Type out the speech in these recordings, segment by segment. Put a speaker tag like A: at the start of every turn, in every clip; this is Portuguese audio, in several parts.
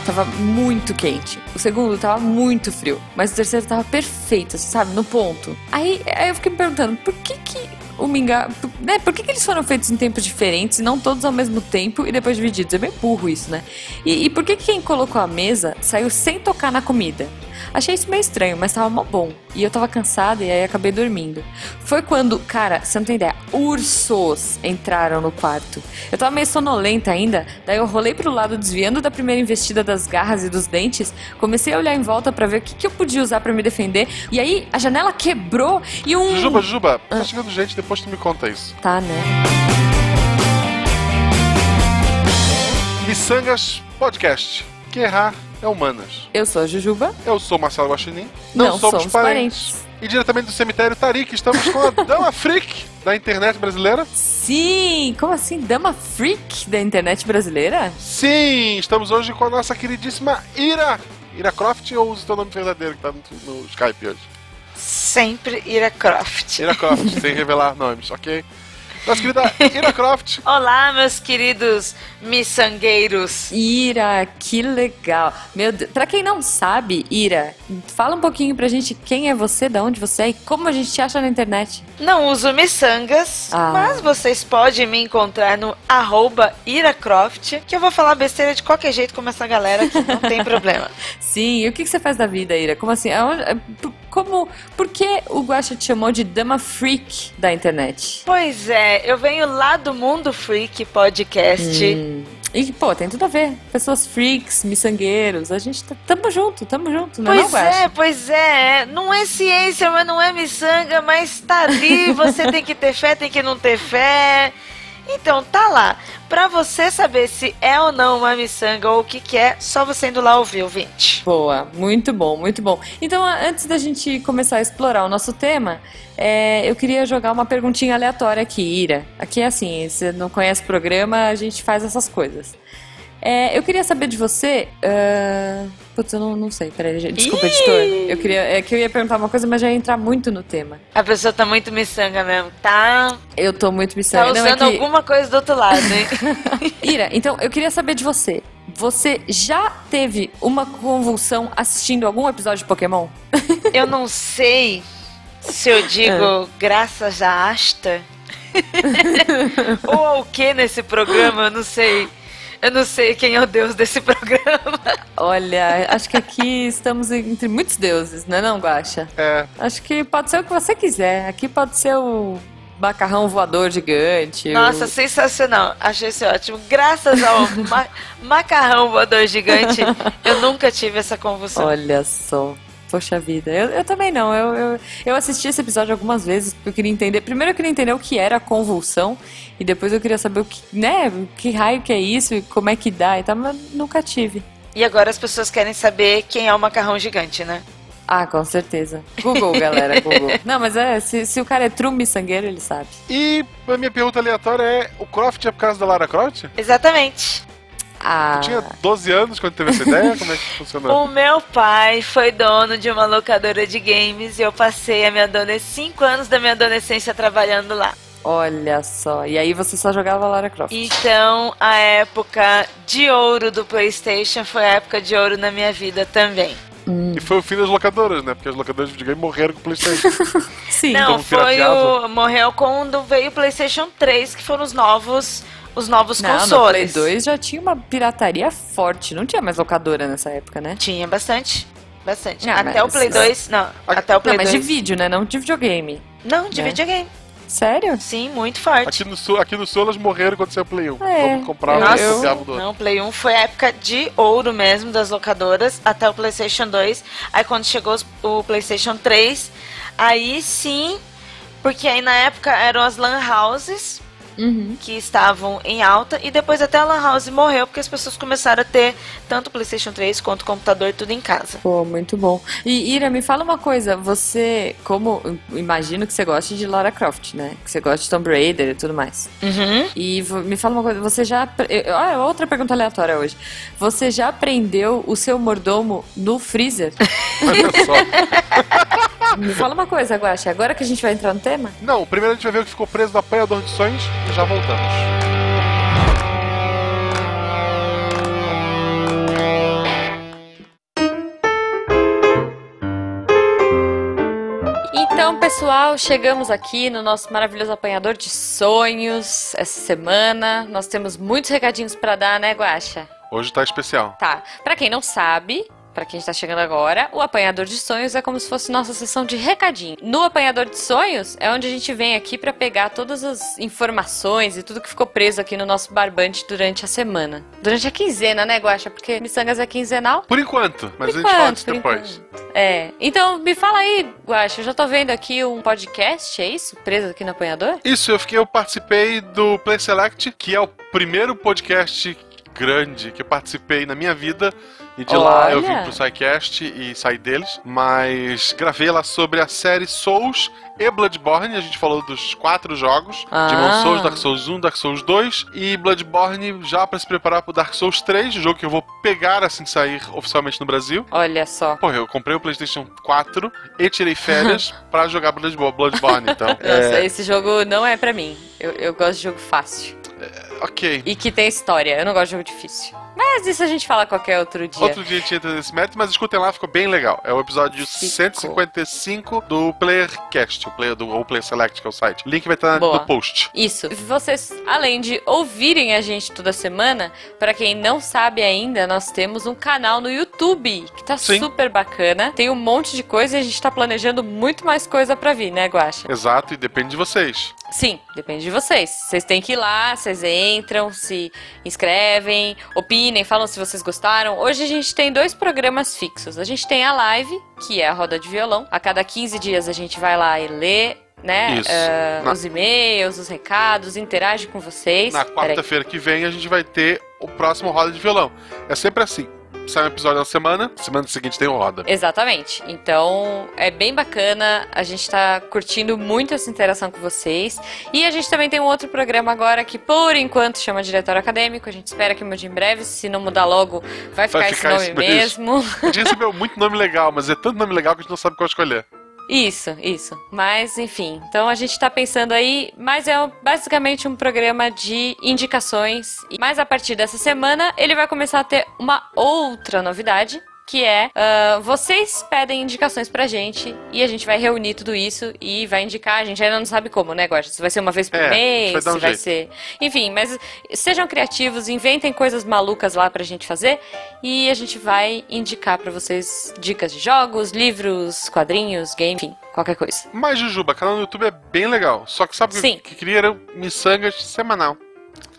A: tava muito quente. O segundo tava muito frio. Mas o terceiro tava perfeito, sabe? No ponto. Aí, aí eu fiquei me perguntando, por que que o mingau... Né? Por que que eles foram feitos em tempos diferentes e não todos ao mesmo tempo e depois divididos? É bem burro isso, né? E, e por que que quem colocou a mesa saiu sem tocar na comida? Achei isso meio estranho, mas tava mó bom. E eu tava cansada e aí acabei dormindo. Foi quando, cara, você não tem ideia, ursos entraram no quarto. Eu tava meio sonolenta ainda, daí eu rolei pro lado desviando da primeira investida das garras e dos dentes, comecei a olhar em volta para ver o que, que eu podia usar para me defender, e aí a janela quebrou e um.
B: Jujuba, Jujuba, tá chegando gente, depois tu me conta isso.
A: Tá, né?
B: Missangas Podcast. Que errar é humanas.
A: Eu sou a Jujuba.
B: Eu sou Marcelo Guaxinim.
A: Não, somos, parentes.
B: E diretamente do cemitério Tarik, estamos com a Dama Freak da internet brasileira.
A: Sim! Como assim? Dama Freak da internet brasileira?
B: Sim, estamos hoje com a nossa queridíssima Ira. Ira Croft ou usa o teu nome verdadeiro que tá no, no Skype hoje?
C: Sempre Ira Croft.
B: Ira Croft, sem revelar nomes, ok? Nossa querida Ira Croft.
C: Olá, meus queridos miçangueiros.
A: Ira, que legal. Meu Deus. Pra quem não sabe, Ira, fala um pouquinho pra gente quem é você, de onde você é e como a gente te acha na internet.
C: Não uso miçangas,
A: Ah.
C: mas vocês podem me encontrar no arroba IraCroft, que eu vou falar besteira de qualquer jeito como essa galera que não tem problema.
A: Sim, e o que, você faz da vida, Ira? Como assim? P- Como, por que o Guaxa te chamou de Dama Freak da internet?
C: Pois é, eu venho lá do Mundo Freak Podcast.
A: Hum. E, pô, tem tudo a ver. Pessoas freaks, miçangueiros, a gente tá, tamo junto, tamo junto, não é não,
C: Pois
A: Guaxa?
C: é, pois é. Não é ciência, mas não é miçanga, mas tá ali. Você tem que ter fé, tem que não ter fé. Então, tá lá. Pra você saber se é ou não uma miçanga ou o que que é, só você indo lá ouvir, ouvinte.
A: Boa, muito bom, muito bom. Então, antes da gente começar a explorar o nosso tema, é, eu queria jogar uma perguntinha aleatória aqui, Ira. Aqui é assim, você não conhece o programa, a gente faz essas coisas. É, eu queria saber de você. ah, Putz, eu não, não sei, peraí, desculpa,
C: Ih!
A: editor. Eu queria, é que eu ia perguntar uma coisa, mas já ia entrar muito no tema.
C: A pessoa tá muito miçanga mesmo, tá?
A: Eu tô muito
C: Tá
A: miçanga. Não, é
C: usando
A: que-
C: alguma coisa do outro lado, hein?
A: Ira, então eu queria saber de você. Você já teve uma convulsão assistindo algum episódio de Pokémon?
C: eu não sei se eu digo graças a Asta ou ao que nesse programa, eu não sei. Eu não sei quem é o deus desse programa.
A: Olha, acho que aqui estamos entre muitos deuses, não é não, Guaxa?
B: É,
A: Acho que pode ser o que você quiser. Aqui pode ser o macarrão voador gigante.
C: Nossa,
A: o...
C: sensacional. Achei isso ótimo. Graças ao ma- macarrão voador gigante, eu nunca tive essa convulsão.
A: Olha só. Poxa vida, eu, eu também não. Eu, eu, eu assisti esse episódio algumas vezes porque eu queria entender. Primeiro eu queria entender o que era a convulsão e depois eu queria saber o que, né, que raio que é isso e como é que dá e tal, mas nunca tive.
C: E agora as pessoas querem saber quem é o macarrão gigante, né?
A: Ah, com certeza. Google, galera, Google. Não, mas é, se, se o cara é true miçangueiro, ele sabe.
B: e a minha pergunta aleatória é: o Croft é por causa da Lara Croft?
C: Exatamente.
A: Ah,
B: Tinha 12 anos quando teve essa ideia? Como é que funcionou?
C: O meu pai foi dono de uma locadora de games e eu passei a minha adolescência, cinco anos da minha adolescência trabalhando lá.
A: olha só. E aí você só jogava Lara Croft.
C: Então, a época de ouro do PlayStation foi a época de ouro na minha vida também.
B: E foi o fim das locadoras, né? Porque as locadoras de videogame morreram com o PlayStation.
A: Sim.
C: Não, foi
B: pirateava?
C: o morreu quando veio o PlayStation 3, que foram os novos os novos
A: Não, no Play
C: consoles.
A: 2 já tinha uma pirataria forte. Não tinha mais locadora nessa época, né?
C: Tinha bastante. Bastante.
A: Ah,
C: até
A: mas-
C: o Play 2, não, até o Play
A: Não, mas
C: 2.
A: de vídeo, né? Não de videogame.
C: Não, de
A: né?
C: videogame.
A: Sério?
C: Sim, muito forte.
B: Aqui no, sul, aqui no sul elas morreram quando saiu o Play 1.
A: É,
B: Vamos comprar
A: eu-
B: um
C: Nossa,
A: eu-
B: copiava do outro.
C: não, Play 1 foi a época de ouro mesmo das locadoras, até o PlayStation 2. Aí quando chegou o PlayStation 3, aí sim, porque aí na época eram as LAN houses
A: Uhum.
C: que estavam em alta, e depois até a LAN house morreu, porque as pessoas começaram a ter tanto o PlayStation 3 quanto o computador tudo em casa.
A: Pô, muito bom. E Ira, me fala uma coisa. Você, como imagino que você goste de Lara Croft, né? Que você gosta de Tomb Raider e tudo mais.
C: Uhum.
A: E me fala uma coisa. Você já, ah, outra pergunta aleatória hoje. Você já prendeu o seu mordomo no freezer?
B: Olha só.
A: Me fala uma coisa, Guaxa. Agora que a gente vai entrar no tema?
B: Não, primeiro a gente vai ver o que ficou preso no apanhador de sonhos e já voltamos.
A: Então, pessoal, chegamos aqui no nosso maravilhoso apanhador de sonhos essa semana. Nós temos muitos recadinhos para dar, né, Guaxa?
B: Hoje tá especial.
A: Tá. Para quem não sabe, pra quem está chegando agora, o apanhador de sonhos é como se fosse nossa sessão de recadinho. No apanhador de sonhos é onde a gente vem aqui pra pegar todas as informações e tudo que ficou preso aqui no nosso barbante durante a semana. Durante a quinzena, né, Guaxa? Porque Missangas é quinzenal.
B: Por enquanto, mas
A: Por
B: a gente fala
A: enquanto,
B: disso depois.
A: enquanto. É. Então, me fala aí, Guaxa, eu já tô vendo aqui um podcast, é isso? Preso aqui no apanhador?
B: Isso, eu fiquei, eu participei do Play Select, que é o primeiro podcast grande que eu participei na minha vida. E de lá eu vim
A: Olha.
B: pro SciCast e saí deles. Mas gravei lá sobre a série Souls e Bloodborne. A gente falou dos quatro jogos:
A: Ah.
B: Demon Souls, Dark Souls 1, Dark Souls 2 e Bloodborne já pra se preparar pro Dark Souls 3, jogo que eu vou pegar assim que sair oficialmente no Brasil.
A: Olha só.
B: Porra, eu comprei o PlayStation 4 e tirei férias pra jogar Bloodbo- Bloodborne, então.
A: Nossa,
B: é,
A: esse jogo não é pra mim. Eu, eu gosto de jogo fácil.
B: ok.
A: E que tem história. Eu não gosto de jogo difícil. Mas isso a gente fala qualquer outro dia.
B: Outro dia a gente entra nesse método, mas escutem lá, ficou bem legal. É o episódio
A: Ficou.
B: 155 do Playercast, o player do ou Player Select, que é o site. O link vai estar
A: Boa.
B: no post.
A: Isso. Vocês, além de ouvirem a gente toda semana, pra quem não sabe ainda, nós temos um canal no YouTube que tá
B: Sim.
A: super bacana. Tem um monte de coisa e a gente tá planejando muito mais coisa pra vir, né, Guaxa?
B: Exato, e depende de vocês.
A: Sim, depende de vocês. Vocês têm que ir lá, vocês entram, se inscrevem, opinem, falam se vocês gostaram. Hoje a gente tem dois programas fixos. A gente tem a live, que é a roda de violão. A cada 15 dias a gente vai lá e lê. Né?
B: Na-
A: Os e-mails, os recados, interage com vocês.
B: Na quarta-feira que vem a gente vai ter o próximo Roda de Violão. É sempre assim. Sai um episódio na semana, semana seguinte tem o Roda.
A: Exatamente. Então é bem bacana. A gente tá curtindo muito essa interação com vocês. E a gente também tem um outro programa agora que, por enquanto, chama Diretório Acadêmico. A gente espera que mude em breve. Se não mudar logo, vai ficar,
B: Vai
A: esse
B: ficar
A: nome
B: esse mesmo.
A: mesmo.
B: A gente recebeu muito nome legal, mas é tanto nome legal que a gente não sabe qual escolher.
A: Isso, isso. Mas, enfim. Então a gente tá pensando aí. Mas é basicamente um programa de indicações. Mas a partir dessa semana, ele vai começar a ter uma outra novidade. Que é, ah, vocês pedem indicações pra gente e a gente vai reunir tudo isso e vai indicar. A gente ainda não sabe como, né, Guaxa? Se vai ser uma vez por
B: É,
A: mês,
B: vai um
A: se vai ser. Enfim, mas sejam criativos, inventem coisas malucas lá pra gente fazer e a gente vai indicar pra vocês dicas de jogos, livros, quadrinhos, game, enfim, qualquer coisa.
B: Mas, Jujuba, canal no YouTube é bem legal. Só que sabe o que-
A: Sim.
B: que queria era um miçangas semanal.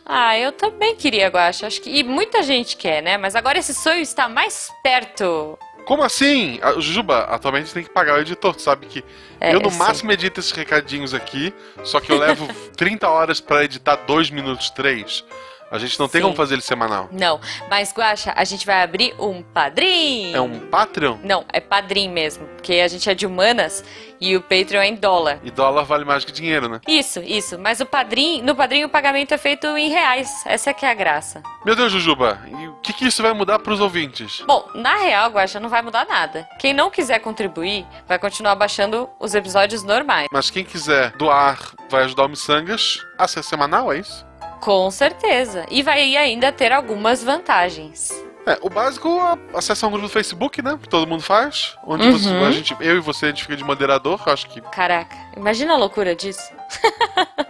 A: Ah, eu também queria, Guaxa. Acho que e muita gente quer, né? Mas agora esse sonho está mais perto.
B: Como assim? A Jujuba, atualmente tem que pagar o editor, tu sabe que
A: É,
B: eu no
A: sei.
B: máximo edito esses recadinhos aqui, só que eu levo 30 horas pra editar 2 minutos 3. A gente não tem
A: Sim.
B: como fazer ele semanal.
A: Não, mas Guaxa, a gente vai abrir um padrinho.
B: É um Patreon
A: Não, é padrinho mesmo, porque a gente é de humanas e o Patreon é em dólar.
B: e dólar vale mais que dinheiro, né?
A: Isso, isso. Mas o padrinho, no padrinho o pagamento é feito em reais. Essa que é a graça.
B: Meu Deus, Jujuba, e o que, que isso vai mudar pros ouvintes?
A: Bom, na real, Guaxa, não vai mudar nada. Quem não quiser contribuir, vai continuar baixando os episódios normais.
B: Mas quem quiser doar vai ajudar o Missangas a ser semanal, é isso?
A: Com certeza. E vai ainda ter algumas vantagens.
B: É, o básico, a, acesso a um grupo do Facebook, né? Que todo mundo faz. Onde
A: Uhum.
B: você- a gente, eu e você, a gente fica de moderador. eu Acho que
A: Caraca, imagina a loucura disso.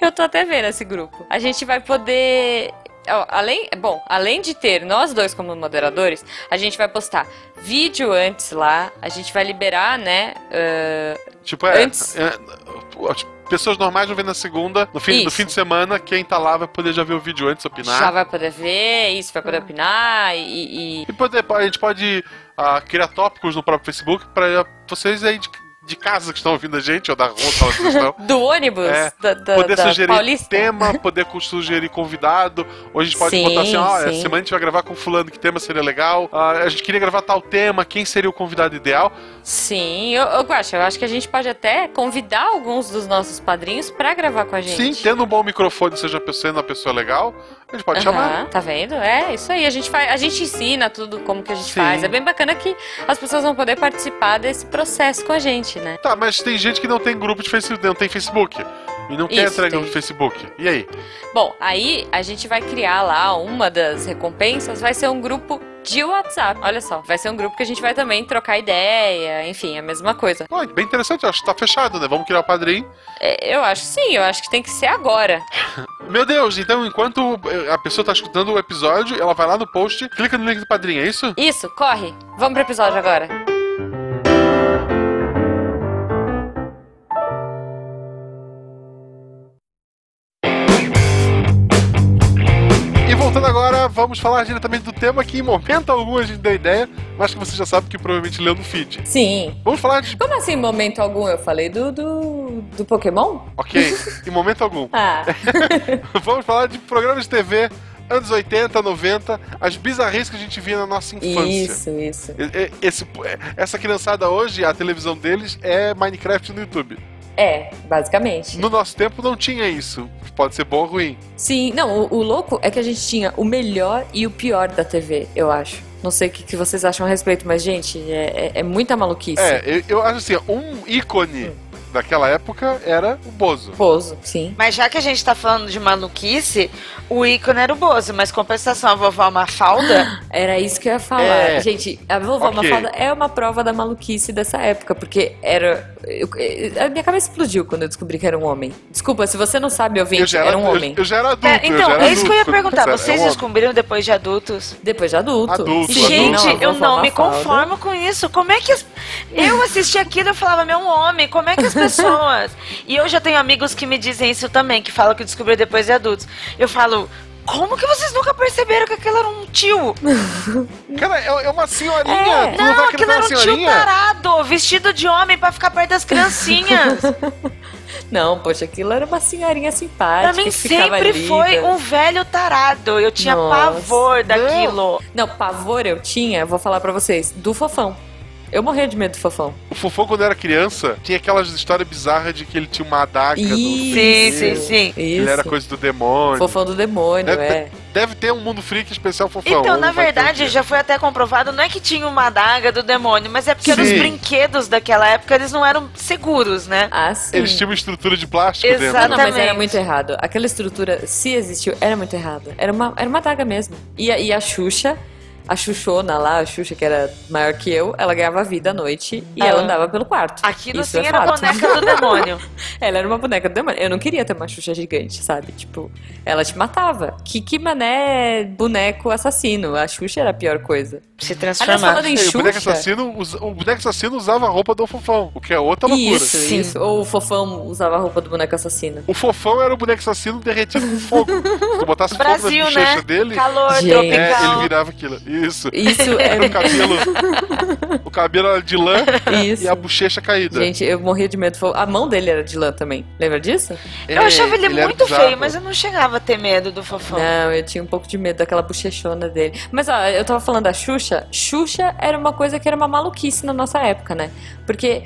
A: Eu tô até vendo esse grupo. A gente vai poder. além, bom, além de ter nós dois como moderadores, a gente vai postar vídeo antes lá. A gente vai liberar, né? ah,
B: Tipo, é.
A: Antes-
B: é, as pessoas normais vão ver na segunda. No fim, no
A: Isso.
B: fim de semana, quem tá lá vai poder já ver o vídeo antes, opinar.
A: já vai poder ver isso, vai poder opinar e- e,
B: E poder, a gente pode ah, criar tópicos no próprio Facebook pra vocês aí de, de casa que estão ouvindo a gente, ou da rua que estão.
A: do ônibus
B: É,
A: da, da,
B: poder
A: da
B: sugerir
A: Paulista.
B: tema, poder sugerir convidado. Hoje a gente pode
A: Sim,
B: botar assim, ó,
A: sim.
B: semana a gente vai gravar com fulano, que tema seria legal. Ah, a gente queria gravar tal tema, quem seria o convidado ideal.
A: Sim, eu, eu acho, eu acho que a gente pode até convidar alguns dos nossos padrinhos pra gravar com a gente.
B: Sim, tendo um bom microfone, seja sendo uma pessoa legal, a gente pode chamar.
A: Aham, Tá vendo? É, isso aí. A gente, faz, a gente ensina tudo como que a gente
B: Sim.
A: faz. É bem bacana que as pessoas vão poder participar desse processo com a gente, né?
B: Tá, mas tem gente que não tem grupo de Facebook, não tem Facebook. E não quer
A: Isso,
B: entrar em
A: tem.
B: grupo de Facebook. E aí?
A: Bom, aí a gente vai criar lá uma das recompensas, vai ser um grupo de WhatsApp. Olha só, vai ser um grupo que a gente vai também trocar ideia, enfim, a mesma coisa.
B: Pô, bem interessante, acho que tá fechado, né? Vamos criar o padrinho.
A: É, Eu acho sim, eu acho que tem que ser agora.
B: Meu Deus, então enquanto a pessoa tá escutando o episódio, ela vai lá no post, clica no link do padrinho, é isso?
A: Isso, corre. Vamos pro episódio agora.
B: Voltando agora, vamos falar diretamente do tema que em momento algum a gente deu ideia, mas que você já sabe que provavelmente leu no feed.
A: Sim.
B: Vamos falar de.
A: Como assim, em momento algum? Eu falei do, do, do Pokémon?
B: Ok, em momento algum.
A: Ah,
B: Vamos falar de programas de TV anos 80, 90, as bizarrices que a gente via na nossa infância.
A: isso, isso.
B: Esse, essa criançada hoje, a televisão deles é Minecraft no YouTube.
A: É, basicamente.
B: No nosso tempo não tinha isso. Pode ser bom ou ruim.
A: Sim, não, o, o louco é que a gente tinha o melhor e o pior da TV, eu acho. Não sei o que, que vocês acham a respeito, mas, gente, é, é, é muita maluquice.
B: É, eu, eu acho assim, um ícone daquela época era o Bozo.
A: Bozo, sim.
C: Mas já que a gente tá falando de maluquice, o ícone era o Bozo, mas compensação, a vovó Mafalda,
A: Era isso que eu ia falar.
B: É.
A: Gente, a vovó
B: Ok.
A: Mafalda é uma prova da maluquice dessa época, porque era. eu- eu- a minha cabeça explodiu quando eu descobri que era um homem. Desculpa, se você não sabe,
B: Eu
A: ouvinte,
B: já era,
A: era um
B: eu-
A: homem.
B: Eu, já era adulto.
C: É,
B: eu
C: então, é isso que eu ia perguntar. Vocês
B: é homem.
C: descobriram depois de adultos?
A: Depois de adulto.
B: Adulto,
A: Sim,
C: Gente, eu não me conformo com isso. Como é que as... eu assisti aquilo e eu falava, meu homem, como é que as pessoas. E eu já tenho amigos que me dizem isso também, que falam que descobriram depois de adultos. Eu falo, como que vocês nunca perceberam que aquilo era um tio?
B: Cara, é, é uma senhorinha.
A: É.
B: Não,
C: Não, aquilo era um tio
B: senhorinha?
C: tarado, vestido de homem pra ficar perto das criancinhas.
A: Não, poxa, aquilo era uma senhorinha simpática.
C: pra mim sempre
A: ali,
C: foi
A: né?
C: um velho tarado. Eu tinha
A: Nossa.
C: pavor daquilo.
A: Não, pavor eu tinha, vou falar pra vocês, do fofão. Eu morria de medo do fofão.
B: O Fofão, quando era criança, tinha aquelas histórias bizarras de que ele tinha uma adaga no
A: Isso,
C: Sim, sim, sim.
A: Isso.
B: Ele era coisa do demônio.
A: Fofão do demônio,
B: Deve,
A: é.
B: deve ter um mundo freak especial Fofão.
C: Então, na
B: um
C: verdade, já foi até comprovado, não é que tinha uma adaga do demônio, mas é porque os brinquedos daquela época, eles não eram seguros, né?
A: Ah, sim.
B: Eles tinham uma estrutura de plástico
C: Exato.
B: dentro.
A: Não, mas era
C: Exatamente.
A: muito errado. Aquela estrutura, se existiu, era muito errado. Era uma, era uma daga mesmo. E a, e a Xuxa, a Xuxona lá, a Xuxa que era maior que eu, ela ganhava vida à noite e
C: Ah.
A: ela andava pelo quarto.
C: Aquilo
A: Isso
C: sim
A: é
C: era
A: fato.
C: boneca do demônio.
A: Ela era uma boneca do demônio. Eu não queria ter uma Xuxa gigante, sabe? Tipo, ela te matava. Que, que mané boneco assassino. A Xuxa era a pior coisa.
C: Se
A: Aliás,
C: transformar.
A: falando em
B: Ei, o boneco
A: Xuxa...
B: assassino, o boneco assassino usava a roupa do Fofão, o que é outra loucura.
A: Isso,
C: Sim.
A: isso. Ou o fofão usava a roupa do boneco assassino.
B: O Fofão era o boneco assassino derretido com fogo. Se tu botasse fogo
C: Brasil,
B: na bochecha
C: né?
B: dele,
C: Calor
B: é, ele virava aquilo. Isso.
A: Isso
B: Era o
A: é.
B: cabelo. o cabelo era de lã
A: Isso.
B: e a bochecha caída.
A: Gente, eu morria de medo. A mão dele era de lã também. Lembra disso?
C: Eu achava ele,
B: era
C: muito feio, mas eu não chegava a ter medo do fofão.
A: Não, eu tinha um pouco de medo daquela bochechona dele. Mas ó, eu tava falando da Xuxa. Xuxa era uma coisa que era uma maluquice na nossa época, né? Porque.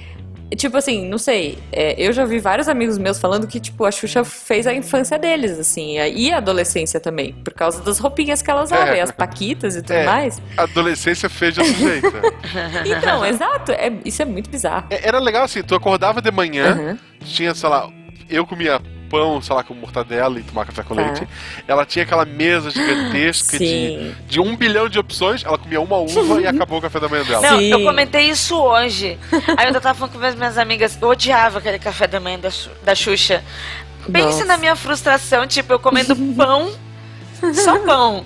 A: Tipo assim, não sei, é, eu já vi vários amigos meus falando que, tipo, a Xuxa fez a infância deles, assim, e a adolescência também, por causa das roupinhas que ela usava,
B: É.
A: e as paquitas e tudo
B: É.
A: mais.
B: A adolescência fez de outro jeito.
A: Então, exato, é- isso é muito bizarro.
B: É, Era legal assim, tu acordava de manhã,
A: Aham.
B: tinha, sei lá, eu comia pão, sei lá, com mortadela e tomar café com
A: Tá.
B: leite. Ela tinha aquela mesa gigantesca de, de um bilhão de opções, ela comia uma uva e acabou o café da manhã dela.
C: Não,
A: Sim.
C: eu comentei isso hoje. Aí eu ainda tava falando com as minhas amigas, eu odiava aquele café da manhã da, Xu- da Xuxa. Pense
A: Nossa.
C: na minha frustração, tipo, eu comendo pão, só pão.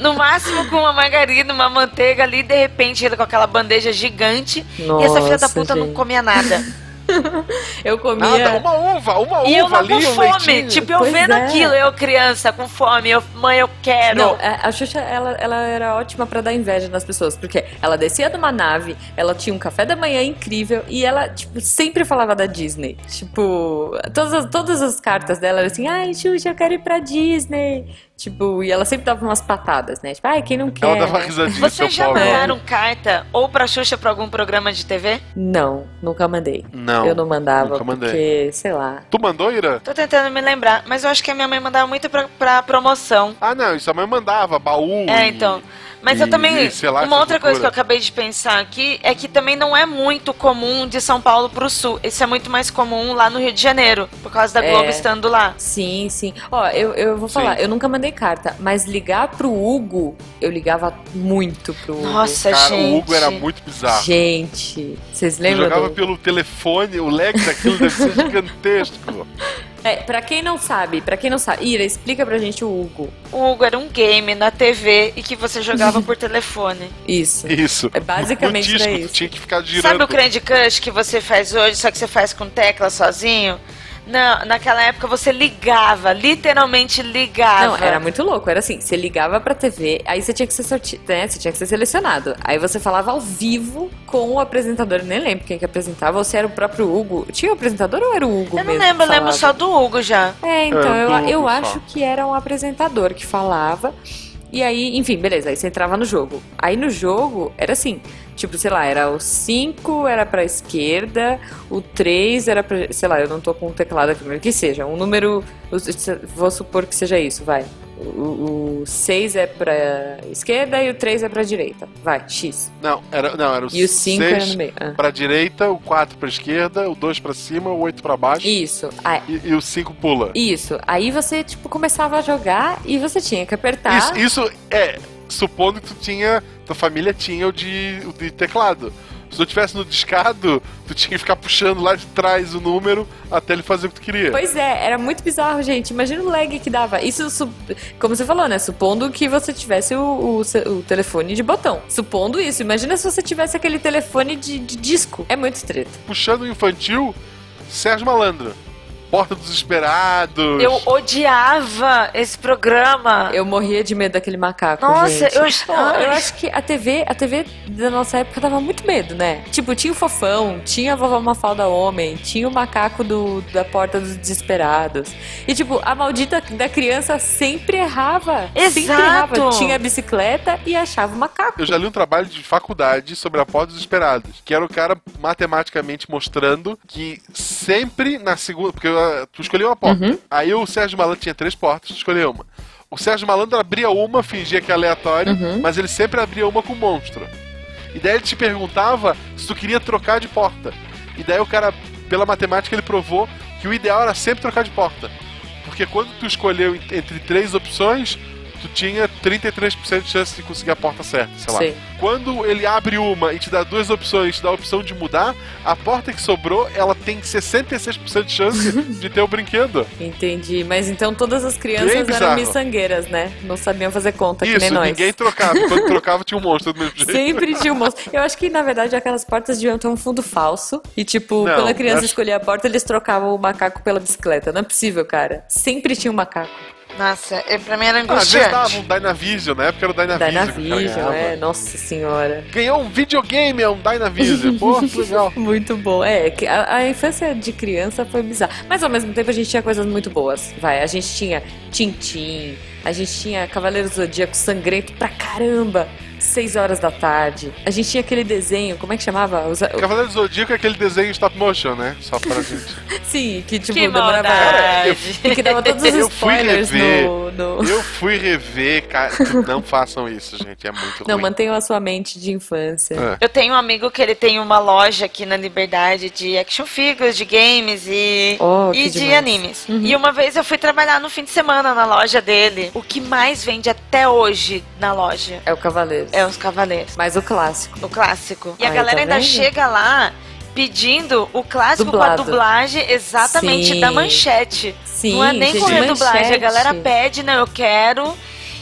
C: No máximo com uma margarina, uma manteiga ali, de repente ele com aquela bandeja gigante e essa filha da
A: Nossa,
C: puta não
A: gente.
C: comia nada.
A: Eu comia.
B: Nada, uma uva, uma
C: E eu
B: uva
C: não
B: ali,
C: com fome,
B: leitinho.
C: tipo, eu
A: Pois
C: vendo
A: é.
C: aquilo, eu criança com fome, eu, mãe, eu quero.
A: Não, a, Xuxa, ela, ela era ótima pra dar inveja nas pessoas, porque ela descia de uma nave, ela tinha um café da manhã incrível e ela, tipo, sempre falava da Disney. Tipo, todas as, todas as cartas dela eram assim, ai, Xuxa, eu quero ir pra Disney. Tipo, e ela sempre dava umas patadas, né? Tipo, ai, quem não quer?
B: Ela dava risadinha,
C: Vocês já
B: pobre.
C: mandaram carta ou pra Xuxa pra algum programa de TV?
A: Não, nunca mandei.
B: Não.
A: eu não mandava,
B: nunca mandei.
A: porque, sei lá.
B: Tu mandou, Ira?
C: Tô tentando me lembrar, mas eu acho que a minha mãe mandava muito pra, pra promoção.
B: Ah, não, isso a mãe mandava, baú.
C: É,
B: e-
C: então. Mas
B: E-
C: eu também.
B: sei lá,
C: uma outra coisa que eu acabei de pensar aqui é que também não é muito comum de São Paulo pro sul. Isso é muito mais comum lá no Rio de Janeiro, por causa da
A: É.
C: Globo estando lá.
A: Sim, sim. Ó, eu, eu vou falar,
B: Sim.
A: eu nunca mandei carta, mas ligar pro Hugo, eu ligava muito pro Hugo.
C: Nossa,
B: Cara,
C: gente.
B: o Hugo era muito bizarro.
A: Gente, vocês
B: Eu
A: lembram
B: jogava
A: do...
B: pelo telefone, o lag daquilo deve ser gigantesco.
A: É, pra quem não sabe, pra quem não sabe, Ira, explica pra gente o Hugo.
C: O Hugo era um game na TV e que você jogava por telefone.
A: Isso.
B: Isso.
A: É basicamente
B: no disco,
A: isso.
B: tinha que ficar girando.
C: Sabe o Candy Crush que você faz hoje, só que você faz com tecla sozinho? Não, naquela época você ligava, literalmente ligava.
A: Não, era muito louco. Era assim, você ligava pra TV, aí você tinha que ser sorti... né? Você tinha que ser selecionado. Aí você falava ao vivo com o apresentador. Eu nem lembro quem que apresentava, ou se era o próprio Hugo. Tinha o apresentador ou era o Hugo
C: Eu não lembro, eu lembro só do Hugo já.
A: É, então,
B: É,
A: eu, eu acho que era um apresentador que falava. E aí, enfim, beleza, aí você entrava no jogo. Aí no jogo era assim, tipo, sei lá, era o 5 era pra esquerda, o 3 era pra, sei lá, eu não tô com o teclado aqui, mas que seja, um número, vou supor que seja isso, vai. O 6 é pra esquerda e o 3 é pra direita. Vai, X.
B: Não, era, não, era o
A: E o 5 era no meio. Ah.
B: pra direita, o 4 pra esquerda, o 2 pra cima, o 8 pra baixo
A: Isso. Aí,
B: e, e o 5 pula.
A: isso. Aí você, tipo, começava a jogar e você tinha que apertar.
B: Isso, isso é, supondo que tu tinha, tua família tinha o de, o de teclado. Se tu tivesse no discado, tu tinha que ficar puxando lá de trás o número até ele fazer o que tu queria.
A: Pois é, era muito bizarro, gente. Imagina o lag que dava. Isso, como você falou, né? Supondo que você tivesse o, o o telefone de botão. Supondo isso. Imagina se você tivesse aquele telefone de, de disco. É muito treta.
B: Puxando o infantil, Sérgio Malandro. Porta dos Esperados.
C: Eu odiava esse programa.
A: Eu morria de medo daquele macaco,
C: Nossa,
A: gente.
C: eu
A: Pô, eu acho que a TV, a TV da nossa época dava muito medo, né? Tipo, tinha o Fofão, tinha a Vovó Mafalda Homem, tinha o macaco do, da Porta dos Desesperados. E, tipo, a maldita da criança sempre errava. Sempre
C: Exato.
A: errava. Tinha a bicicleta e achava o macaco.
B: Eu já li um trabalho de faculdade sobre a Porta dos Esperados, que era o cara matematicamente mostrando que sempre na segunda. Porque tu escolheu uma porta.
A: Uhum.
B: Aí o Sérgio Malandro tinha três portas, tu escolheu uma. O Sérgio Malandro abria uma, fingia que é aleatório,
A: Uhum.
B: mas ele sempre abria uma com monstro. E daí ele te perguntava se tu queria trocar de porta. E daí o cara, pela matemática, ele provou que o ideal era sempre trocar de porta. Porque quando tu escolheu en- entre três opções, tu tinha 33% de chance de conseguir a porta certa, sei lá.
A: Sim.
B: Quando ele abre uma e te dá duas opções, te dá a opção de mudar, a porta que sobrou, ela tem 66% de chance de ter o brinquedo.
A: Entendi. Mas então todas as crianças
B: Bem
A: eram
B: bizarro.
A: miçangueiras, né? Não sabiam fazer conta, que nem
B: Isso,
A: nós.
B: ninguém trocava. Quando trocava, tinha um monstro do mesmo jeito.
A: Sempre tinha um monstro. Eu acho que, na verdade, aquelas portas deviam ter um fundo falso. E, tipo,
B: Não,
A: quando a criança
B: acho-
A: escolhia a porta, eles trocavam o macaco pela bicicleta. Não é possível, cara. Sempre tinha um macaco.
C: Nossa, eu- pra mim era
B: Ah, às vezes dava
C: angustiante.
B: um Dynavision, na época era o Dynavision.
A: Dynavision, é. Nossa senhora.
B: Ganhou um videogame, é um Dynavision. Pô, legal.
A: Muito bom. É, que a, a infância de criança foi bizarra. Mas ao mesmo tempo a gente tinha coisas muito boas. Vai, a gente tinha Tintim, a gente tinha Cavaleiro do Zodíaco sangrento pra caramba. Seis horas da tarde. A gente tinha aquele desenho, como é que chamava? Os-
B: Cavaleiro do Zodíaco é aquele desenho stop motion, né? Só pra gente.
A: Sim, que tipo
C: Que
A: demorava.
C: maldade.
A: E que dava todos os
B: Eu fui
A: spoilers
B: rever.
A: no. no...
B: Eu fui rever, cara. Não façam isso, gente. É muito
A: Não,
B: ruim.
A: mantenham a sua mente de infância.
B: É.
C: Eu tenho um amigo que ele tem uma loja aqui na Liberdade de action figures, de games e,
A: Oh,
C: e de
A: demais.
C: animes.
A: Uhum.
C: E uma vez eu fui trabalhar no fim de semana na loja dele. O que mais vende até hoje na loja
A: É o Cavaleiro.
C: É os Cavaleiros,
A: Mas o clássico.
C: o clássico. E a
A: Aí,
C: galera
A: tá
C: ainda
A: vendo?
C: chega lá pedindo o clássico
A: Dublado.
C: com a dublagem exatamente
A: Sim.
C: da manchete.
A: Sim,
C: Não é nem com a dublagem. A galera pede, não, eu quero.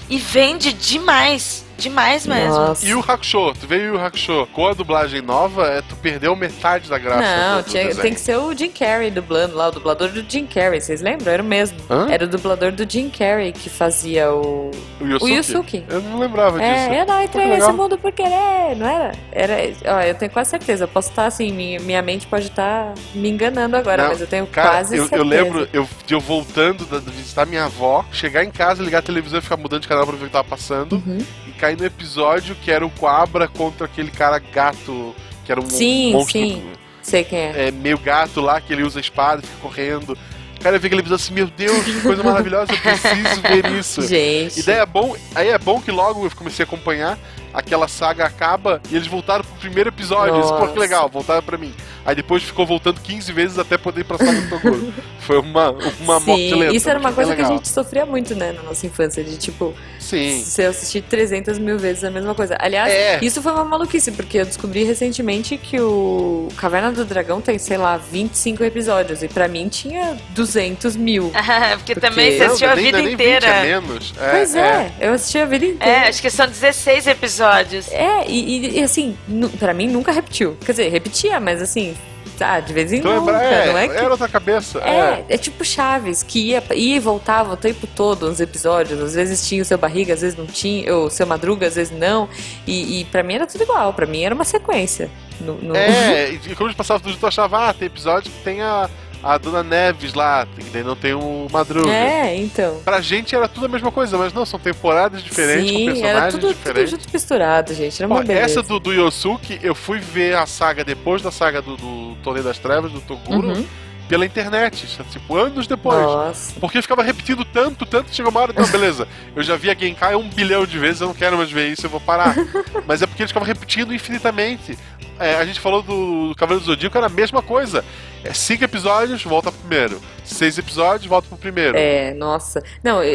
C: E vende demais. Demais mesmo.
A: Nossa.
B: E o Hakusho, tu veio o Hakusho com a dublagem nova, é, tu perdeu metade da graça.
A: Não,
B: do, do
A: tinha- tem que ser o Jim Carrey dublando lá, o dublador do Jim Carrey, vocês lembram? Era o mesmo.
B: Hã?
A: Era o dublador do Jim Carrey que fazia o.
B: O Yusuke?
A: o Yusuke.
B: Eu não lembrava disso.
A: É, eu não entrei nesse mundo por querer, não era? Era. Ó, eu tenho quase certeza. Eu posso estar assim, minha, minha mente pode estar me enganando agora,
B: Não,
A: mas eu tenho
B: Cara,
A: quase
B: eu,
A: certeza.
B: eu lembro eu, de eu voltando da- de visitar minha avó, chegar em casa, ligar a televisão e ficar mudando de canal pra ver o que tava passando,
A: Uhum.
B: Cair no episódio que era o Coabra contra aquele cara gato, que era um
A: Sim,
B: monstro
A: sim. Sei quem é.
B: é, meio gato lá, que ele usa espada e fica correndo. Cara, eu vi aquele episódio assim, meu Deus, que coisa maravilhosa, eu preciso ver isso.
A: Gente.
B: E daí é bom, aí é bom que logo eu comecei a acompanhar, aquela saga acaba e eles voltaram pro primeiro episódio. Isso, pô,
A: Nossa.
B: que legal, voltaram pra mim. Aí depois ficou voltando 15 vezes até poder ir pra saga do Toguro. Foi uma, uma morte
A: Sim,
B: lenta.
A: isso era uma coisa que a gente sofria muito, né, na nossa infância, de tipo,
B: Sim.
A: se eu assistir 300 mil vezes a mesma coisa. Aliás,
B: É.
A: isso foi uma maluquice, porque eu descobri recentemente que o Caverna do Dragão tem, sei lá, 25 episódios, e pra mim tinha 200 mil.
C: Porque também você
B: Não,
C: assistiu a
B: nem-
C: vida
B: nem 20,
C: inteira.
B: é menos. É,
A: pois é, eu assisti a vida inteira.
C: É, acho que são 16 episódios.
A: É, e, e- e, assim, pra mim nunca repetiu. Quer dizer, repetia, mas assim, tá, de vez em
B: Então,
A: nunca,
B: é,
A: não é que...
B: era outra cabeça.
A: É, é tipo Chaves, que ia, ia e voltava o tempo todo nos episódios. Às vezes tinha o seu barriga, às vezes não tinha, ou o seu madruga, às vezes não. E, e pra mim era tudo igual, pra mim era uma sequência. No, no-
B: É, e como eles passavam tudo eu achava, ah, tem episódio que tem a, a Dona Neves lá, que daí não tem o Madruga.
A: É, então.
B: Pra gente era tudo a mesma coisa, mas não, são temporadas diferentes, com
A: Sim,
B: personagens
A: era tudo, tudo
B: diferentes.
A: junto misturado, gente. Era uma
B: Ó,
A: beleza.
B: essa do, do Yosuke, eu fui ver a saga depois da saga do, do Torneio das Trevas, do Toguro,
A: Uhum.
B: pela internet, tipo, anos depois.
A: Nossa.
B: Porque ficava repetindo tanto, tanto, chegou uma hora, não, beleza, eu já vi a Genkai um bilhão de vezes, eu não quero mais ver isso, eu vou parar. Mas é porque eles ficavam repetindo infinitamente. É, a gente falou do Cavaleiro do Zodíaco, era a mesma coisa. É cinco episódios, volta pro primeiro. Seis episódios, volta pro primeiro.
A: É, nossa. Não, e,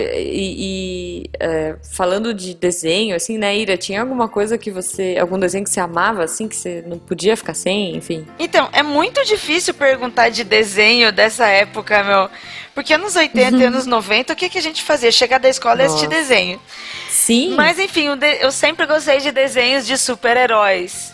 A: e- é, falando de desenho, assim, né, Ira, tinha alguma coisa que você. Algum desenho que você amava, assim, que você não podia ficar sem, enfim?
C: Então, é muito difícil perguntar de desenho dessa época, meu. Porque anos 80 e anos 90, o que, que a gente fazia? Chegar da escola e assistir desenho.
A: Sim.
C: Mas enfim, eu sempre gostei de desenhos de super-heróis.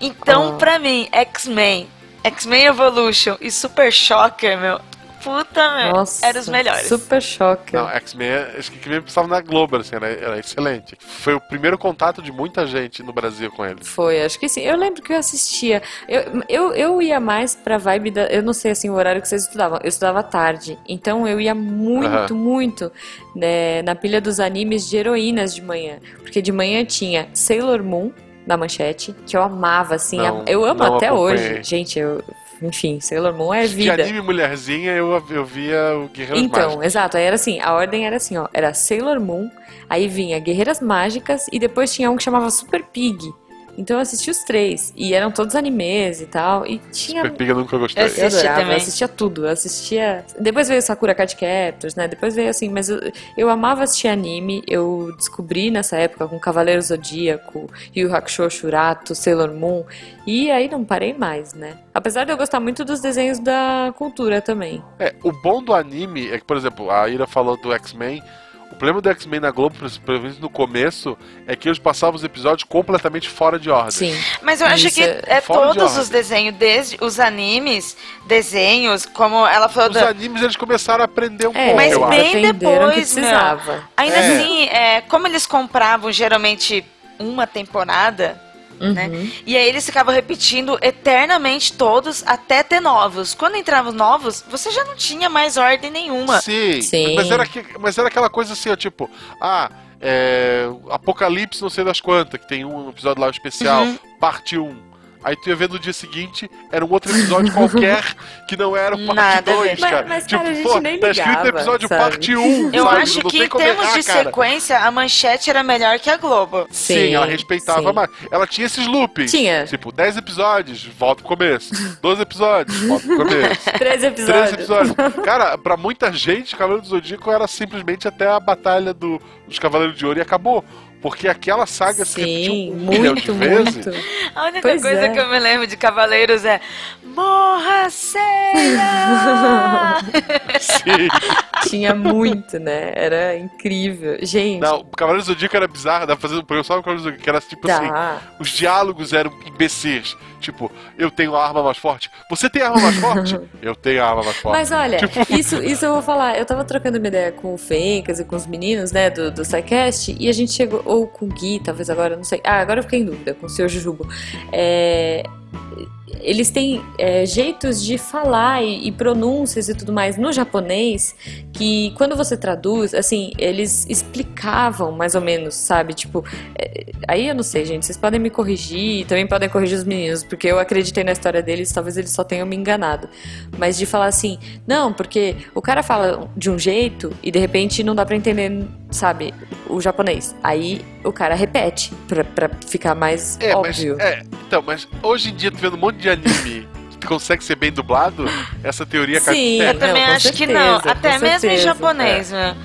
C: Então,
A: Ah.
C: pra mim, X-Men, X-Men Evolution e Super Shocker, meu. Puta, meu.
A: Nossa.
C: Eram os melhores.
A: Super choque.
B: Não, X-Men, acho que X-Men passava na Globo, assim, era, era excelente. Foi o primeiro contato de muita gente no Brasil com ele.
A: Foi, acho que sim. Eu lembro que eu assistia. Eu, eu, eu ia mais pra vibe da. Eu não sei assim o horário que vocês estudavam. Eu estudava tarde. Então eu ia muito,
B: Aham.
A: muito né, na pilha dos animes de heroínas de manhã. Porque de manhã tinha Sailor Moon na manchete, que eu amava, assim.
B: Não,
A: eu amo até
B: acompanhei.
A: hoje. Gente, eu. Enfim, Sailor Moon é
B: De
A: vida.
B: anime mulherzinha, eu, eu via o Guerreiro
A: Então,
B: Mágico.
A: exato, aí era assim, a ordem era assim, ó, era Sailor Moon, aí vinha Guerreiras Mágicas e depois tinha um que chamava Super Pig. Então eu assisti os três, e eram todos animes e tal, e tinha...
B: Super Pig eu nunca gostei.
C: Eu
A: Eu
C: assisti
A: adorava, eu
C: também.
A: assistia tudo, eu assistia... Depois veio Sakura Card Captors, né, depois veio assim, mas eu, eu amava assistir anime, eu descobri nessa época com Cavaleiro Zodíaco, Yu Yu Hakusho, Shurato, Sailor Moon, e aí não parei mais, né. Apesar de eu gostar muito dos desenhos da cultura também.
B: É, o bom do anime é que, por exemplo, a Ira falou do X-Men. O problema do X-Men na Globo, pelo menos no começo, é que eles passavam os episódios completamente fora de ordem.
A: Sim.
C: Mas eu acho
A: Isso
C: que
A: é
C: é
B: de
C: todos
B: ordem.
C: os desenhos, desde os animes, desenhos, como ela falou
B: Os
C: da.
B: animes eles começaram a aprender um
A: É,
B: pouco,
C: Mas
B: eu
C: bem
B: acho.
A: aprenderam que
C: depois, meu. Ainda
B: É.
C: assim, é, como eles compravam geralmente uma temporada, né?
A: Uhum.
C: E aí eles ficavam repetindo eternamente todos até ter novos. Quando entravam novos, você já não tinha mais ordem nenhuma.
B: Sim,
A: Sim.
B: Mas, era que, mas era aquela coisa assim, ó, tipo, ah, é, Apocalipse não sei das quantas, que tem um episódio lá especial,
C: Uhum.
B: parte 1. Aí tu ia ver no dia seguinte, era um outro episódio qualquer que não era o parte
C: Nada a ver.
B: 2,
A: Mas-
B: cara.
A: mas,
B: tipo,
A: cara, a gente
B: pô,
A: nem
B: tá escrito
A: ligava,
B: episódio
A: sabe?
B: parte 1.
C: Eu
B: sabe?
C: acho
B: Não
C: que em termos
B: errar,
C: de
B: cara.
C: sequência, a manchete era melhor que a Globo.
B: Sim,
A: Sim,
B: ela respeitava
A: sim.
B: mais. Ela tinha esses loopings.
A: Tinha.
B: Tipo, 10 episódios, volta pro começo. 12 episódios, volta pro começo.
A: Três episódios.
B: Três episódios. Cara, pra muita gente, Cavaleiro do Zodíaco era simplesmente até a batalha do, dos Cavaleiros de Ouro e acabou. Porque aquela saga se repetiu
A: Sim,
B: um milhão de
A: muito,
B: vezes.
A: muito.
C: A única
A: Pois
C: coisa
A: é.
C: que eu me lembro de Cavaleiros é Morra Ceia!
B: Sim.
A: Tinha muito, né? Era incrível. Gente,
B: Não, o Cavaleiro do Zodíaco era bizarro, dá pra fazer um programa só do Cavaleiro do Zodíaco, que era tipo assim,
A: dá.
B: os diálogos eram imbecis. Tipo, eu tenho a arma mais forte. Você tem a arma mais forte? Eu tenho a arma mais forte.
A: Mas olha,
B: Tipo,
A: isso, isso eu vou falar. Eu tava trocando uma ideia com o Fencas e com os meninos, né, do, do SciCast, e a gente chegou, ou com o Gui, talvez agora, não sei. Ah, agora eu fiquei em dúvida, com o seu Jujubo. É, eles têm é, jeitos de falar e, e, pronúncias e tudo mais no japonês que quando você traduz, assim, eles explicavam mais ou menos, sabe? Tipo, é, aí eu não sei, gente, vocês podem me corrigir, também podem corrigir os meninos, porque eu acreditei na história deles, talvez eles só tenham me enganado. Mas de falar assim, não, porque o cara fala de um jeito e de repente não dá para entender, sabe, o japonês. Aí o cara repete pra, pra ficar mais
B: é,
A: óbvio.
B: Mas, é, então, mas hoje em dia, tu vendo um monte de anime que consegue ser bem dublado, essa teoria
A: Sim,
C: cai Eu também
A: não,
C: acho
A: certeza,
C: que não. Até mesmo
A: certeza.
C: em japonês, é. né?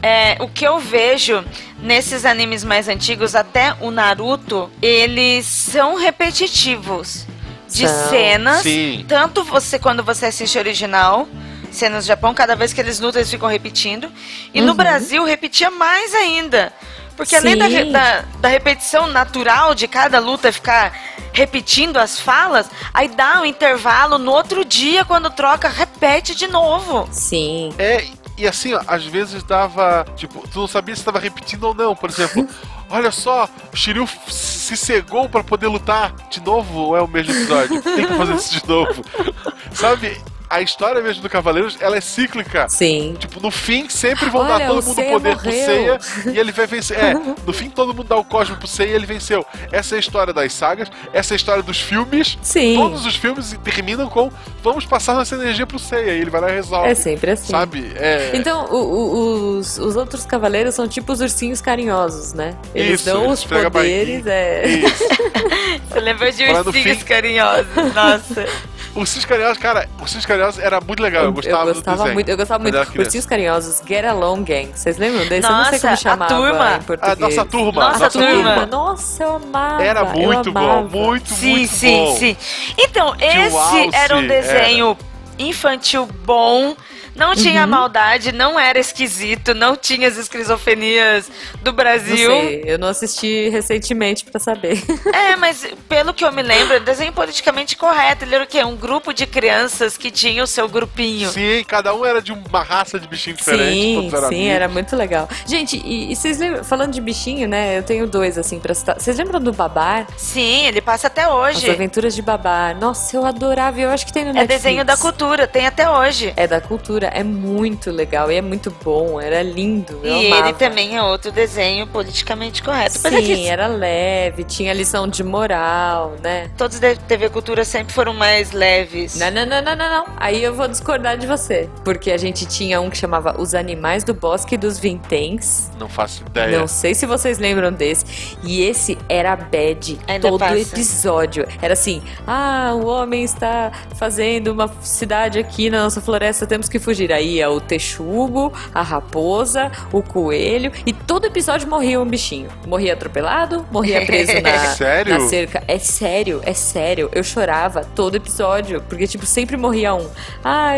C: É, o que eu vejo nesses animes mais antigos, até o Naruto, eles são repetitivos de
A: São.
C: cenas.
B: Sim.
C: Tanto você quando você assiste o original, cenas do Japão, cada vez que eles lutam, eles ficam repetindo. E no
A: Uhum.
C: Brasil repetia mais ainda. Porque além da, re- da, da repetição natural de cada luta ficar repetindo as falas, aí dá um intervalo no outro dia, quando troca, repete de novo.
A: Sim.
B: É, e assim, ó, às vezes dava. Tipo, tu não sabia se estava repetindo ou não. Por exemplo, olha só, o Shiryu se cegou para poder lutar de novo ou é o mesmo episódio? Tem que fazer isso de novo. Sabe? A história mesmo do Cavaleiros, ela é cíclica.
A: Sim.
B: Tipo, no fim, sempre vão
A: Olha,
B: dar todo
A: o
B: mundo o poder pro
A: morreu.
B: Seiya e ele vai vencer. É, no fim, todo mundo dá o cosmo pro Seiya e ele venceu. Essa é a história das sagas, essa é a história dos filmes.
A: Sim.
B: Todos os filmes terminam com vamos passar nossa energia pro Seiya e ele vai lá e resolve.
A: É sempre assim.
B: Sabe? É.
A: Então, o- o- os, os outros cavaleiros são tipo os ursinhos carinhosos, né? Eles
B: Isso,
A: dão
B: eles
A: os poderes, é.
B: Isso.
C: Você lembra de ursinhos
B: fim.
C: carinhosos, nossa.
B: O Cis Carinhosos, cara, o Cis Carinhosos era muito legal. Eu gostava, do desenho.
A: muito, eu gostava muito.
B: era.
A: Ursinhos carinhosos, Get Along Gang. Vocês lembram desse? eu não sei
C: Nossa,
A: como
C: a
A: chamava
C: turma.
A: em português.
B: A nossa turma.
C: Nossa
B: nossa
C: turma.
A: Nossa, eu amava.
B: Era
A: eu
B: muito bom,
A: amava.
B: muito,
C: Sim,
B: muito
C: sim,
B: bom.
C: sim. Então, esse
B: Alce,
C: era um desenho infantil bom. Não tinha
A: Uhum.
C: maldade, não era esquisito, não tinha as esquizofrenias do
A: Não
C: Brasil.
A: sei, eu não assisti recentemente pra saber.
C: É, mas pelo que eu me lembro, é desenho politicamente correto. Ele era o quê? Um grupo de crianças que tinha o seu grupinho.
B: Sim, cada um era de uma raça de bichinho diferente.
A: Sim, sim,
B: amigos.
A: era muito legal. Gente, e, e vocês lembram, falando de bichinho, né? Eu tenho dois, assim, pra citar. Vocês lembram do Babar?
C: Sim, ele passa até
A: As
C: hoje.
A: Aventuras de Babar. Nossa, eu adorava, eu acho que tem no
C: É
A: Netflix.
C: desenho da cultura, tem até hoje.
A: É da cultura, é muito legal e é muito bom, era lindo. Eu
C: E
A: amava.
C: ele também é outro desenho politicamente correto. É
A: Sim,
C: que
A: era leve, tinha lição de moral, né?
C: todos da TV Cultura sempre foram mais leves.
A: Não, não, não, não, não, não. Aí eu vou discordar de você. Porque a gente tinha um que chamava Os Animais do Bosque dos Vinténs.
B: Não faço ideia.
A: Não sei se vocês lembram desse. E esse era bad
C: Ainda
A: todo
C: passa.
A: episódio. Era assim: ah, o homem está fazendo uma cidade aqui na nossa floresta, temos que fugir. Aí é o texugo, a raposa, o coelho. E todo episódio morria um bichinho. Morria atropelado, morria preso na,
B: Sério?
A: na cerca. É sério, é sério. Eu chorava todo episódio. Porque, tipo, sempre morria um. Ah,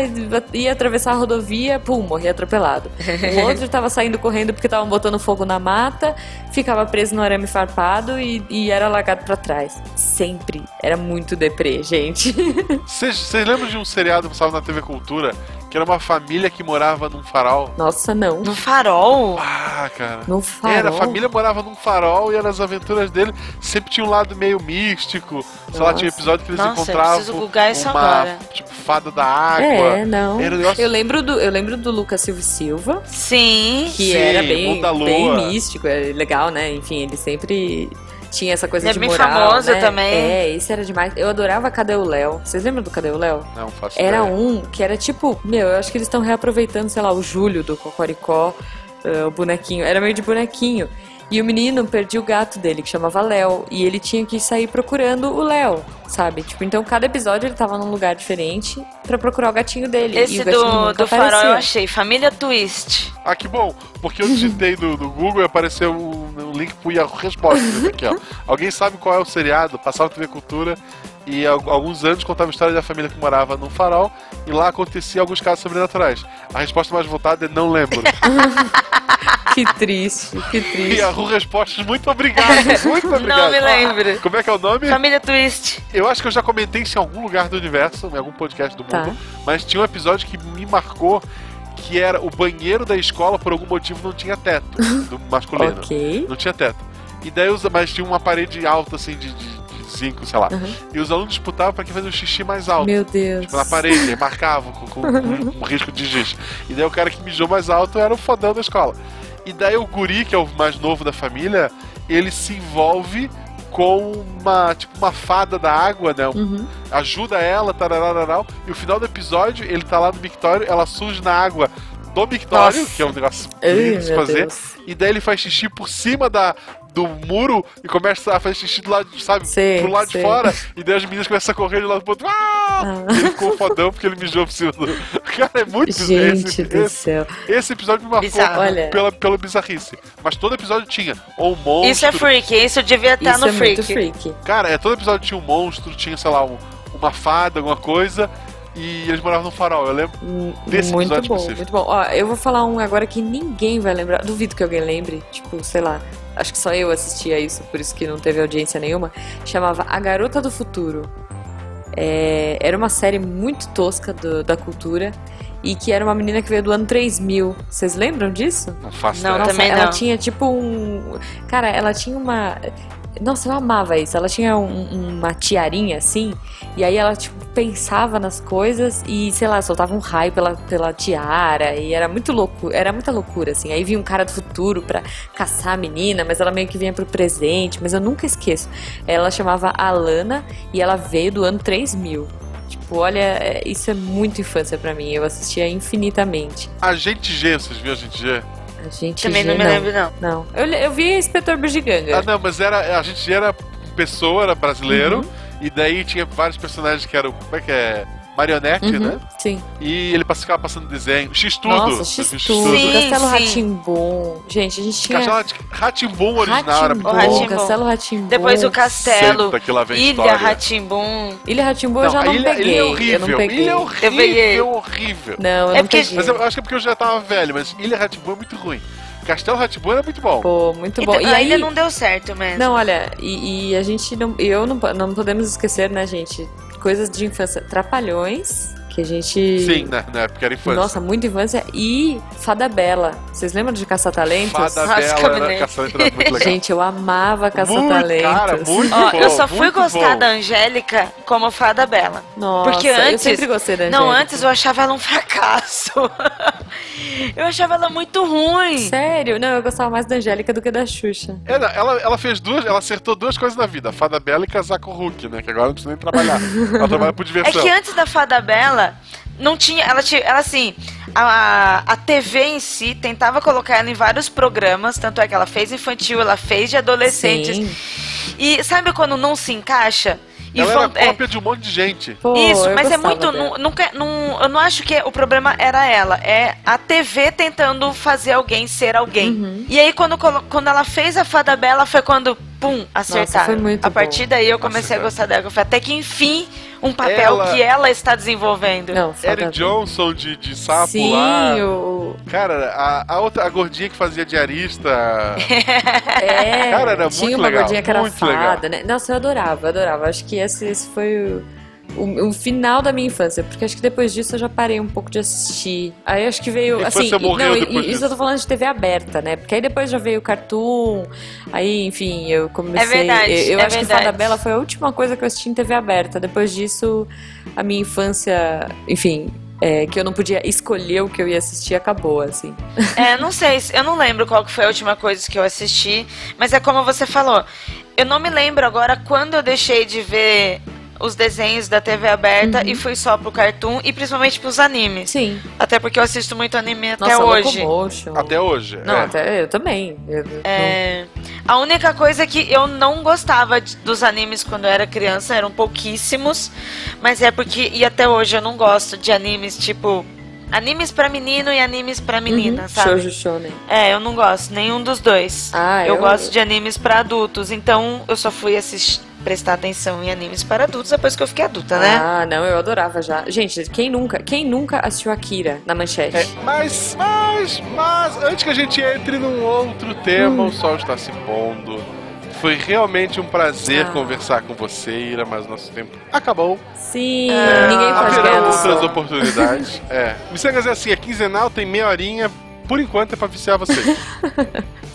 A: ia atravessar a rodovia, pum, morria atropelado. O outro tava saindo correndo porque estavam botando fogo na mata, ficava preso no arame farpado e, e era largado pra trás. Sempre. Era muito deprê, gente.
B: Vocês vocês lembram de um seriado que passava na TV Cultura? Que era uma família que morava num farol?
A: Nossa, não.
C: No farol?
B: Ah, cara.
A: No farol.
B: Era, a família morava num farol e era as aventuras dele. Sempre tinha um lado meio místico. Sei lá,
A: Nossa.
B: tinha um episódio que eles
C: Nossa, eu
B: encontravam uma,
C: agora.
B: tipo, fada da água.
A: É, não.
B: Um negócio-
A: Eu lembro do, eu lembro do Lucas Silva Silva,
C: Sim.
A: que
B: Sim,
A: era
B: Mundo
A: bem,
B: da Lua.
A: bem místico, é legal, né? Enfim, ele sempre tinha essa coisa
C: Ele é
A: de
C: bem
A: moral,
C: famoso
A: né?
C: também.
A: É, esse era demais. Eu adorava Cadê o Léo? Vocês lembram do Cadê o Léo?
B: Não faço
A: Era
B: ideia.
A: um que era tipo, meu, eu acho que eles estão reaproveitando, sei lá, o Júlio do Cocoricó, eh, o bonequinho. Era meio de bonequinho. E o menino perdia o gato dele, que chamava Léo. E ele tinha que sair procurando o Léo, sabe? Tipo, então cada episódio ele tava num lugar diferente pra procurar o gatinho dele. e
C: Esse
A: o gatinho
C: do,
A: nunca
C: do farol eu achei. Família Twist.
B: Ah, que bom, porque eu digitei no, no Google e apareceu um, um link pro Yahoo Respostas aqui, ó. Alguém sabe qual é o seriado? Passava TV Cultura e há alguns anos contava a história da família que morava num farol e lá acontecia alguns casos sobrenaturais. A resposta mais votada é não lembro.
A: Que triste, que triste.
B: Yahoo Respostas, muito obrigado, muito obrigado.
C: Não me lembro.
B: Como é que é o nome?
C: Família Twist.
B: Eu acho que eu já comentei isso em algum lugar do universo, em algum podcast do
A: Tá.
B: mundo, mas tinha um episódio que me marcou que era o banheiro da escola, por algum motivo, não tinha teto do masculino.
A: Ok.
B: Não tinha teto. E daí, os- mas tinha uma parede alta, assim, de, de- 5, sei lá. E os alunos disputavam pra quem fazia o xixi mais alto.
A: Meu Deus.
B: Tipo, na parede, marcavam com, com, com um risco de giz. E daí o cara que mijou mais alto era o fodão da escola. E daí o guri, que é o mais novo da família, ele se envolve com uma, tipo, uma fada da água, né?
A: Uhum.
B: Ajuda ela, tararararau. E o final do episódio, ele tá lá no mictório, ela surge na água do mictório,
C: Nossa.
B: que é um negócio lindo de fazer.
A: Deus.
B: E daí ele faz xixi por cima da, do muro e começa a fazer xixi do lado, sabe?
A: Sei,
B: pro lado
A: sei.
B: de fora. E daí as meninas começam a correr de lado pro outro. Ah! E ele ficou fodão porque ele mijou por cima do. Cara, é muito
A: Gente
B: esse,
A: do
B: esse,
A: céu.
B: esse episódio me marcou
C: Bizarro.
A: Olha.
B: pela, pela bizarrice. Mas todo episódio tinha. Ou um monstro.
C: Isso é freak, isso devia estar
A: Isso
C: no
A: é
C: freak.
A: muito freak.
B: Cara, é, todo episódio tinha um monstro, tinha, sei lá, um- uma fada, alguma coisa. E eles moravam no farol, eu lembro.
A: Hum,
B: Desse
A: muito
B: episódio
A: bom,
B: específico.
A: muito bom. Ó, eu vou falar um agora que ninguém vai lembrar. Duvido que alguém lembre. Tipo, sei lá. Acho que só eu assistia isso, por isso que não teve audiência nenhuma. Chamava A Garota do Futuro. É, era uma série muito tosca do- da cultura. E que era uma menina que veio do ano 3000. Vocês lembram disso?
B: Não faço
C: Não,
B: ideia.
C: Também
A: ela
C: não.
A: tinha tipo um. Cara, ela tinha uma. Nossa, eu amava isso. Ela tinha um- uma tiarinha assim, e aí ela tipo, pensava nas coisas e, sei lá, soltava um raio pela, pela tiara, e era muito louco, era muita loucura, assim. Aí vinha um cara do futuro pra caçar a menina, mas ela meio que vinha pro presente, mas eu nunca esqueço. Ela chamava Alana e ela veio do ano 3000. Tipo, olha, é- isso é muito infância pra mim. Eu assistia infinitamente.
B: Agente G, vocês viram Agente G?
A: A gente
C: Também
A: já-
C: não me lembro, não.
A: Não. Eu, eu vi Inspetor Bugiganga.
B: Ah, não, mas era. A gente era pessoa, era brasileiro.
A: Uhum.
B: E daí tinha vários personagens que eram. Como é que é? Marionete,
A: Uhum,
B: né?
A: Sim.
B: E ele passava passando desenho. X-Tudo.
A: Nossa, X-Tudo, Castelo
C: sim.
A: Ratimbum. Gente, a gente tinha
B: Castelo Ratimbum original era muito
C: O
B: bom.
C: Rá-Tim-Bum.
A: Castelo Ratimbum.
C: Depois o Castelo,
B: Senta que lá vem
C: Ilha. Ratimbum.
A: Ilha Ratimbum eu já não
B: ilha,
A: peguei.
B: ilha é
A: eu não
B: horrível.
A: peguei.
B: Ilha é
C: Eu peguei.
B: horrível, horrível.
A: Não, eu
C: É
A: não
C: porque-
A: peguei.
B: Mas eu acho que é porque eu já tava velho, mas Ilha Ratimbum é muito ruim. Castelo Ratimbum era muito bom.
A: Pô, muito bom.
C: Então,
A: E
C: a
A: aí...
C: ilha não deu certo mesmo.
A: Não, olha, e, e a gente não. Eu não, não podemos esquecer, né, gente? Coisas de infância. Trapalhões, que a gente.
B: Sim, né? Na época era infância.
A: Nossa, muita infância. E Fada Bela. Vocês lembram de Caça-Talentos?
B: Fada Bela era caçador era muito legal.
A: Gente, eu amava
B: muito, cara,
A: Caça-Talentos.
B: muito
C: Ó,
B: bom,
C: eu só fui
B: muito
C: gostar
B: bom.
C: da Angélica como fada bela.
A: Nossa,
C: Porque
A: eu
C: antes-
A: sempre gostei da
C: Não,
A: Angélica.
C: antes eu achava ela um fracasso. eu achava ela muito ruim.
A: Sério? Não, eu gostava mais da Angélica do que da Xuxa.
B: É, não, ela, ela fez duas, ela acertou duas coisas na vida, a Fada Bela e casar com o Hulk, né? Que agora não precisa nem trabalhar. ela trabalha por
C: É
B: diversão.
C: que antes da Fada Bela, não tinha. Ela tinha. Ela assim. A, a TV em si tentava colocar ela em vários programas, tanto é que ela fez infantil, ela fez de adolescentes.
A: Sim.
C: E sabe quando não se encaixa? E
B: ela
C: vão-
B: era
C: é,
B: cópia de um monte de gente.
A: Pô,
C: Isso, mas é muito.
A: dela.
C: Não, não, quer- não- eu não acho que o problema era ela. É a TV tentando fazer alguém ser alguém.
A: Uhum.
C: E aí, quando, quando ela fez a Fada Bela, foi quando, pum, acertaram.
A: foi muito
C: a partir
A: bom.
C: daí eu comecei
B: Nossa,
C: a gostar dela. Foi até que, enfim, um papel
B: Ela-
C: que ela está desenvolvendo.
A: Não,
B: Eric Johnson de, de sapo
A: Sim,
B: lá.
A: o...
B: Cara, a, a outra, a gordinha que fazia diarista.
A: É,
B: Cara, era
A: tinha
B: muito
A: uma
B: legal,
A: gordinha que era
B: muito
A: fada, né? Nossa, eu adorava, eu adorava. Acho que esse, esse foi o, o, o final da minha infância, porque acho que depois disso eu já parei um pouco de assistir. Aí acho que veio, assim, e- não, e-
B: depois
A: isso
B: disso.
A: eu tô falando de TV aberta, né? Porque aí depois já veio o Cartoon, aí, enfim, eu comecei...
C: É verdade,
A: eu eu
C: é
A: acho que
C: verdade.
A: Fada Bela foi a última coisa que eu assisti em TV aberta. Depois disso, a minha infância, enfim... é, que eu não podia escolher o que eu ia assistir, acabou, assim.
C: É, não sei, se- eu não lembro qual que foi a última coisa que eu assisti, mas é como você falou. Eu não me lembro agora quando eu deixei de ver os desenhos da TV aberta
A: Uhum.
C: e fui só pro cartoon e principalmente pros animes.
A: Sim.
C: Até porque eu assisto muito anime até
A: Nossa,
C: hoje.
A: Locomotion.
B: Até hoje.
A: Não,
B: é.
A: até eu também. Eu- eu-
C: É, a única coisa que eu não gostava de- dos animes quando eu era criança eram pouquíssimos, mas é porque e até hoje eu não gosto de animes tipo animes pra menino e animes pra menina,
A: Uhum,
C: sabe?
A: Shoujo Shonen.
C: É, eu não gosto nenhum dos dois.
A: Ah,
C: eu,
A: eu-
C: gosto de animes pra adultos, então eu só fui assistir, prestar atenção em animes para adultos depois que eu fiquei adulta, né?
A: Ah, não, eu adorava já. Gente, quem nunca, quem nunca assistiu Akira na manchete?
B: É, mas, mas, mas, antes que a gente entre num outro tema,
A: Hum.
B: o sol está se pondo. Foi realmente um prazer
A: Ah.
B: conversar com você, Ira, mas nosso tempo acabou.
A: Sim,
C: Ah,
A: ninguém pode
B: Haverá outras oportunidades. é. Missangas é assim, é quinzenal, tem meia horinha por enquanto, é pra viciar vocês.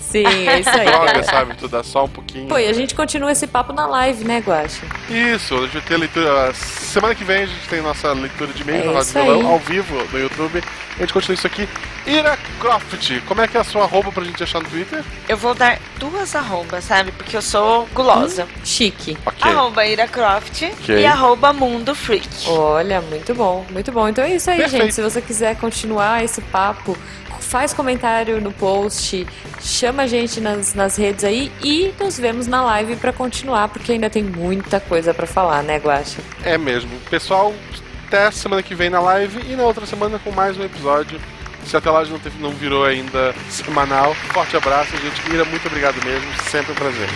A: Sim, é isso aí.
B: Droga, sabe? Tu dá só um pouquinho.
A: Pô, e a gente continua esse papo na live, né, Guaxa?
B: Isso, a gente vai ter leitura. Semana que vem a gente tem nossa leitura de e-mail
A: É
B: no Rádio Violão, ao vivo no YouTube. A gente continua isso aqui. Ira Croft, como é que é a sua arroba pra gente achar no Twitter?
C: Eu vou dar duas arrobas, sabe? Porque eu sou gulosa.
A: Chique.
B: Ok.
C: Arroba Ira Croft
B: Ok.
C: e arroba Mundo Freak.
A: Olha, muito bom, muito bom. Então é isso aí,
B: Perfeito.
A: gente. Se você quiser continuar esse papo, faz comentário no post, chama a gente nas, nas redes aí e nos vemos na live pra continuar, porque ainda tem muita coisa pra falar, né, Guaxa?
B: É mesmo. Pessoal, até semana que vem na live e na outra semana com mais um episódio. Se até lá não, teve, não virou ainda semanal. Forte abraço, gente. Ira, muito obrigado mesmo. Sempre um prazer.